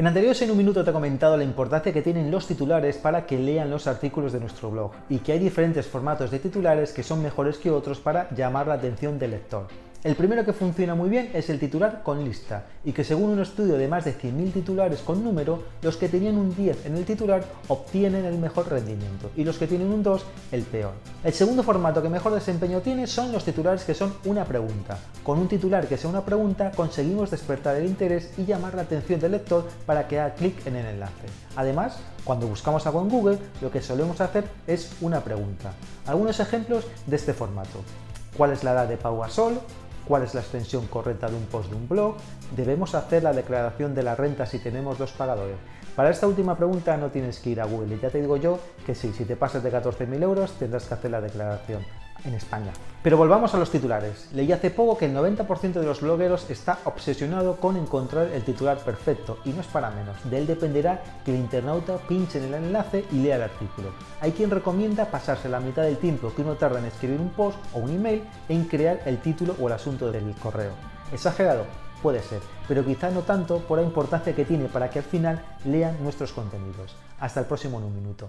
En anteriores en un minuto te he comentado la importancia que tienen los titulares para que lean los artículos de nuestro blog y que hay diferentes formatos de titulares que son mejores que otros para llamar la atención del lector. El primero que funciona muy bien es el titular con lista y que según un estudio de más de 100.000 titulares con número, los que tenían un 10 en el titular obtienen el mejor rendimiento y los que tienen un 2 el peor. El segundo formato que mejor desempeño tiene son los titulares que son una pregunta. Con un titular que sea una pregunta conseguimos despertar el interés y llamar la atención del lector para que haga clic en el enlace. Además, cuando buscamos algo en Google, lo que solemos hacer es una pregunta. Algunos ejemplos de este formato. ¿Cuál es la edad de Pau? Cuál es la extensión correcta de un post de un blog, debemos hacer la declaración de la renta si tenemos dos pagadores. Para esta última pregunta no tienes que ir a Google. Y ya te digo yo que sí, si te pasas de 14.000 euros tendrás que hacer la declaración en España. Pero volvamos a los titulares. Leí hace poco que el 90% de los blogueros está obsesionado con encontrar el titular perfecto y no es para menos. De él dependerá que el internauta pinche en el enlace y lea el artículo. Hay quien recomienda pasarse la mitad del tiempo que uno tarda en escribir un post o un email en crear el título o el asunto del correo. ¿Exagerado? Puede ser, pero quizá no tanto por la importancia que tiene para que al final lean nuestros contenidos. Hasta el próximo en un minuto.